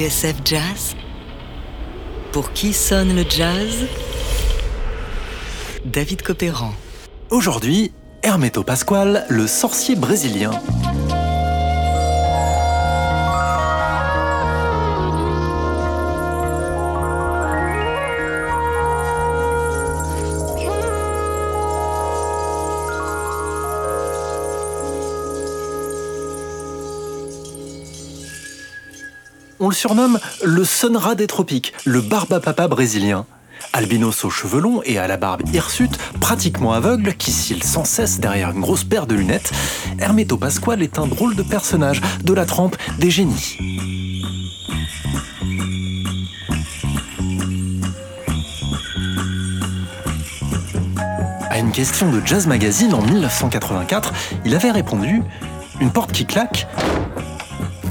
TSF Jazz Pour qui sonne le jazz? David Copéran. Aujourd'hui, Hermeto Pasquale, le sorcier brésilien. Le surnomme le Sonra des tropiques, le barbapapa brésilien. Albinos aux cheveux longs et à la barbe hirsute, pratiquement aveugle, qui cille sans cesse derrière une grosse paire de lunettes, Hermeto Pasquale est un drôle de personnage, de la trempe des génies. À une question de Jazz Magazine en 1984, il avait répondu Une porte qui claque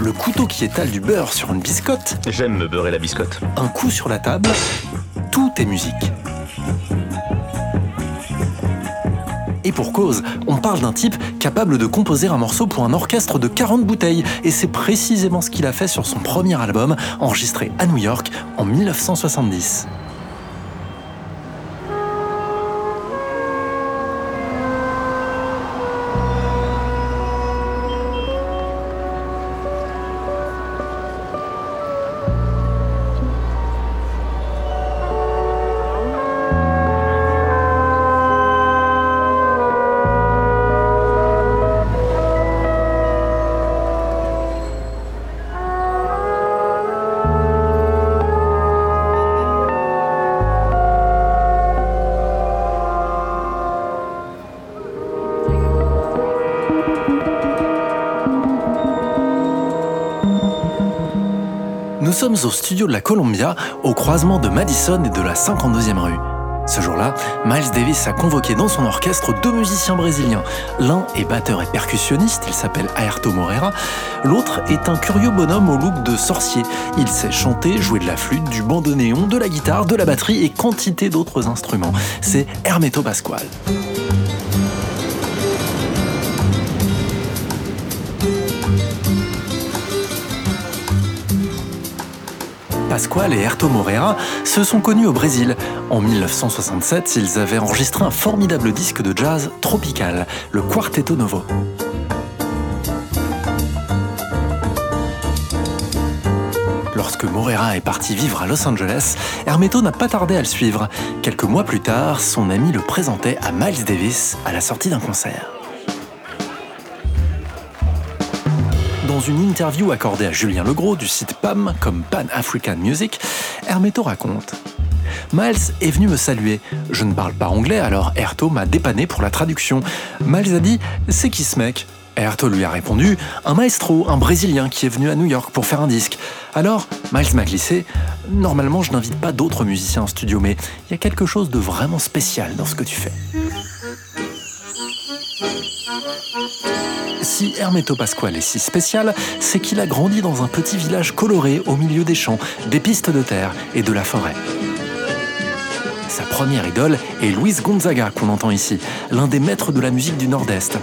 le couteau qui étale du beurre sur une biscotte. J'aime me beurrer la biscotte. Un coup sur la table, tout est musique. Et pour cause, on parle d'un type capable de composer un morceau pour un orchestre de 40 bouteilles, et c'est précisément ce qu'il a fait sur son premier album, enregistré à New York en 1970. Sommes au studio de la Columbia, au croisement de Madison et de la 52e rue. Ce jour-là, Miles Davis a convoqué dans son orchestre deux musiciens brésiliens. L'un est batteur et percussionniste, il s'appelle Aerto Moreira. L'autre est un curieux bonhomme au look de sorcier. Il sait chanter, jouer de la flûte, du bandoneon, de la guitare, de la batterie et quantité d'autres instruments. C'est Hermeto Pasquale. Pasquale et Herto Moreira se sont connus au Brésil. En 1967, ils avaient enregistré un formidable disque de jazz tropical, le Quarteto Novo. Lorsque Moreira est parti vivre à Los Angeles, Hermeto n'a pas tardé à le suivre. Quelques mois plus tard, son ami le présentait à Miles Davis à la sortie d'un concert. Dans une interview accordée à Julien Legros du site PAM comme Pan African Music, Hermeto raconte Miles est venu me saluer. Je ne parle pas anglais, alors Erto m'a dépanné pour la traduction. Miles a dit C'est qui ce mec? Erto lui a répondu Un maestro, un Brésilien qui est venu à New York pour faire un disque. Alors, Miles m'a glissé Normalement, je n'invite pas d'autres musiciens en studio, mais il y a quelque chose de vraiment spécial dans ce que tu fais. Si Hermeto Pasquale est si spécial, c'est qu'il a grandi dans un petit village coloré au milieu des champs, des pistes de terre et de la forêt. Sa première idole est Luis Gonzaga, qu'on entend ici, l'un des maîtres de la musique du Nord-Est.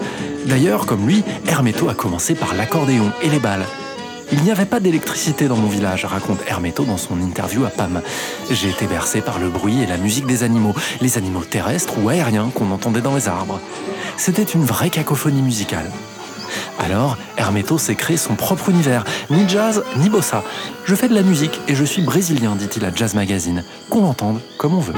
D'ailleurs, comme lui, Hermeto a commencé par l'accordéon et les balles. Il n'y avait pas d'électricité dans mon village, raconte Hermeto dans son interview à Pam. J'ai été bercé par le bruit et la musique des animaux, les animaux terrestres ou aériens qu'on entendait dans les arbres. C'était une vraie cacophonie musicale. Alors, Hermeto s'est créé son propre univers, ni jazz, ni bossa. Je fais de la musique et je suis brésilien, dit-il à Jazz Magazine. Qu'on l'entende comme on veut.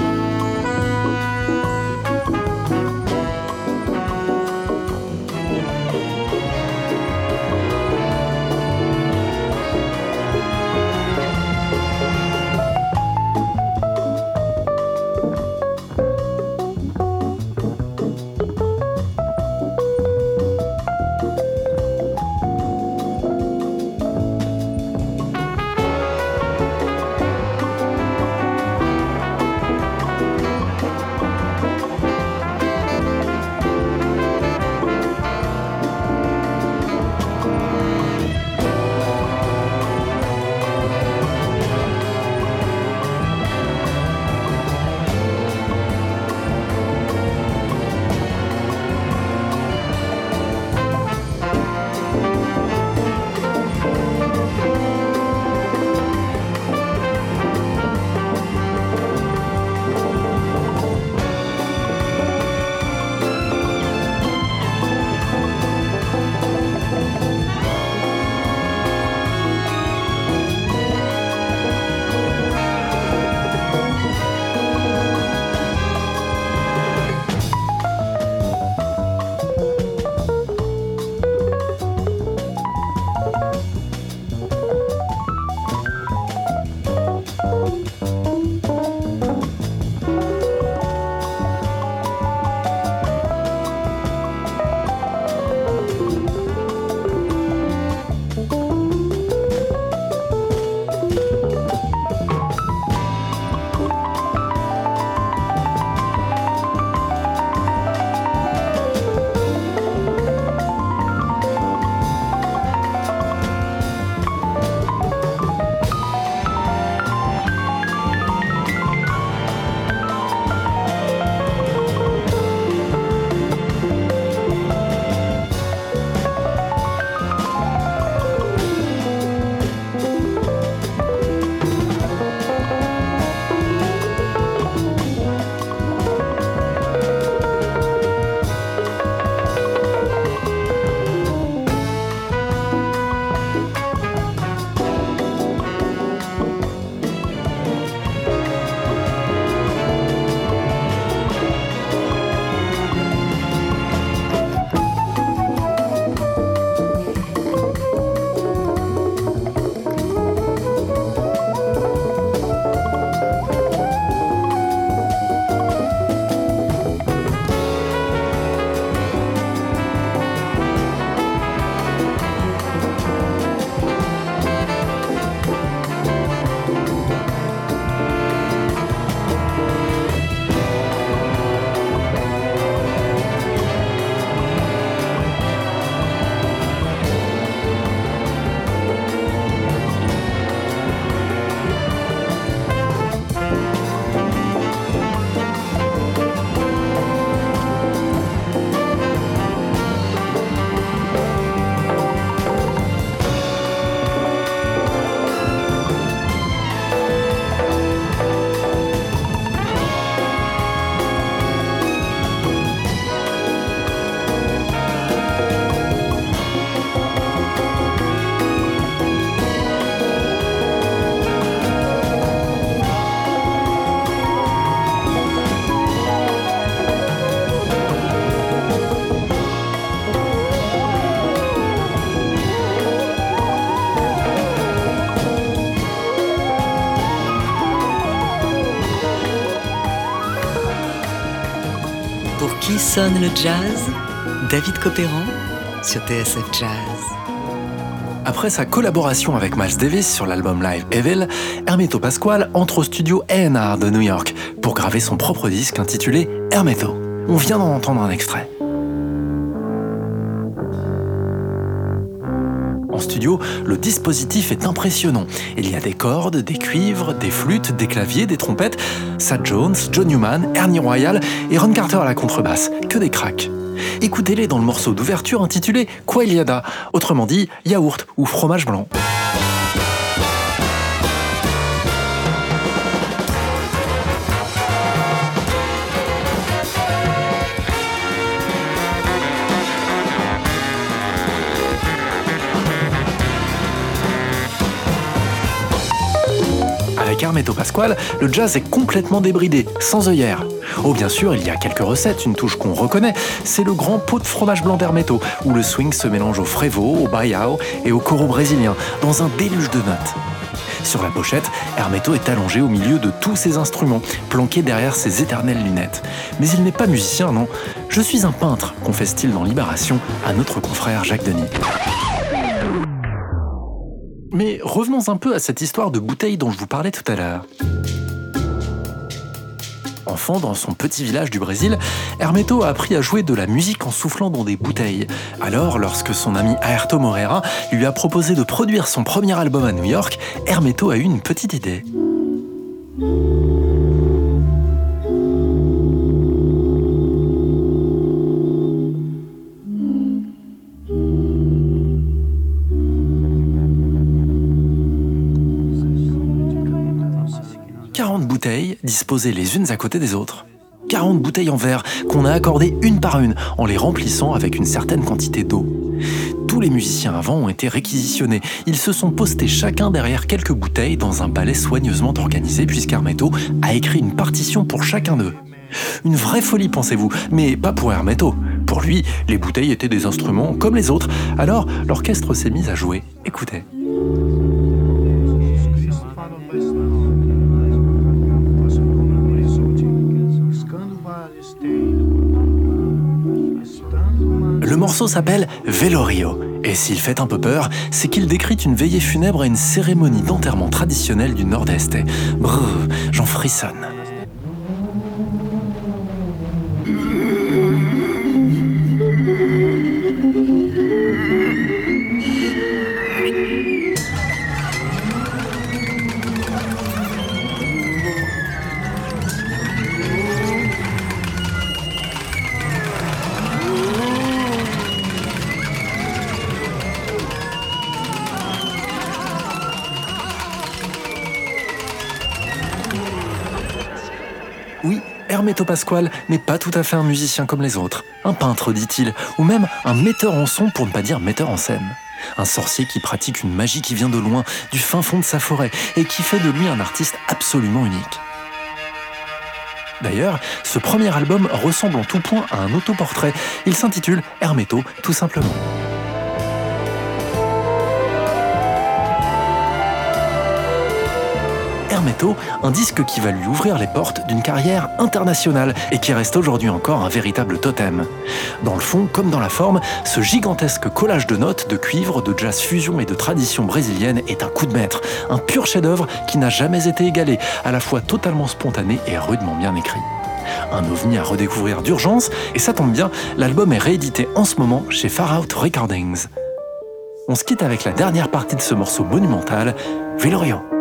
Sonne le jazz David Copéran sur TSF Jazz. Après sa collaboration avec Miles Davis sur l'album live Evil, Hermeto Pasquale entre au studio A&R de New York pour graver son propre disque intitulé Hermeto. On vient d'en entendre un extrait. Studio, le dispositif est impressionnant. Il y a des cordes, des cuivres, des flûtes, des claviers, des trompettes, Sad Jones, John Newman, Ernie Royal et Ron Carter à la contrebasse. Que des cracks. Écoutez-les dans le morceau d'ouverture intitulé Quailiada, autrement dit yaourt ou fromage blanc. Avec Hermeto Pasquale, le jazz est complètement débridé, sans œillère. Oh bien sûr, il y a quelques recettes, une touche qu'on reconnaît, c'est le grand pot de fromage blanc d'Hermeto, où le swing se mélange au frevo, au baiao et au coro brésilien, dans un déluge de notes. Sur la pochette, Hermeto est allongé au milieu de tous ses instruments, planqué derrière ses éternelles lunettes. Mais il n'est pas musicien, non. Je suis un peintre, confesse-t-il dans Libération à notre confrère Jacques Denis. Mais revenons un peu à cette histoire de bouteille dont je vous parlais tout à l'heure. Enfant, dans son petit village du Brésil, Hermeto a appris à jouer de la musique en soufflant dans des bouteilles. Alors, lorsque son ami Aerto Moreira lui a proposé de produire son premier album à New York, Hermeto a eu une petite idée. Disposées les unes à côté des autres. 40 bouteilles en verre qu'on a accordées une par une en les remplissant avec une certaine quantité d'eau. Tous les musiciens avant ont été réquisitionnés. Ils se sont postés chacun derrière quelques bouteilles dans un ballet soigneusement organisé puisqu'Hermeto a écrit une partition pour chacun d'eux. Une vraie folie, pensez-vous, mais pas pour Hermeto. Pour lui, les bouteilles étaient des instruments comme les autres. Alors, l'orchestre s'est mis à jouer. Écoutez. Morceau s'appelle Velorio, et s'il fait un peu peur, c'est qu'il décrit une veillée funèbre à une cérémonie d'enterrement traditionnelle du Nord-Est. Brrr, j'en frissonne. Oui, Hermeto Pasquale n'est pas tout à fait un musicien comme les autres. Un peintre, dit-il, ou même un metteur en son pour ne pas dire metteur en scène. Un sorcier qui pratique une magie qui vient de loin, du fin fond de sa forêt, et qui fait de lui un artiste absolument unique. D'ailleurs, ce premier album ressemble en tout point à un autoportrait. Il s'intitule Hermeto, tout simplement. Un disque qui va lui ouvrir les portes d'une carrière internationale et qui reste aujourd'hui encore un véritable totem. Dans le fond comme dans la forme, ce gigantesque collage de notes, de cuivre, de jazz fusion et de tradition brésilienne est un coup de maître, un pur chef-d'œuvre qui n'a jamais été égalé, à la fois totalement spontané et rudement bien écrit un ovni à redécouvrir d'urgence, et ça tombe bien, l'album est réédité en ce moment chez Far Out Recordings. On se quitte avec la dernière partie de ce morceau monumental, Velorio.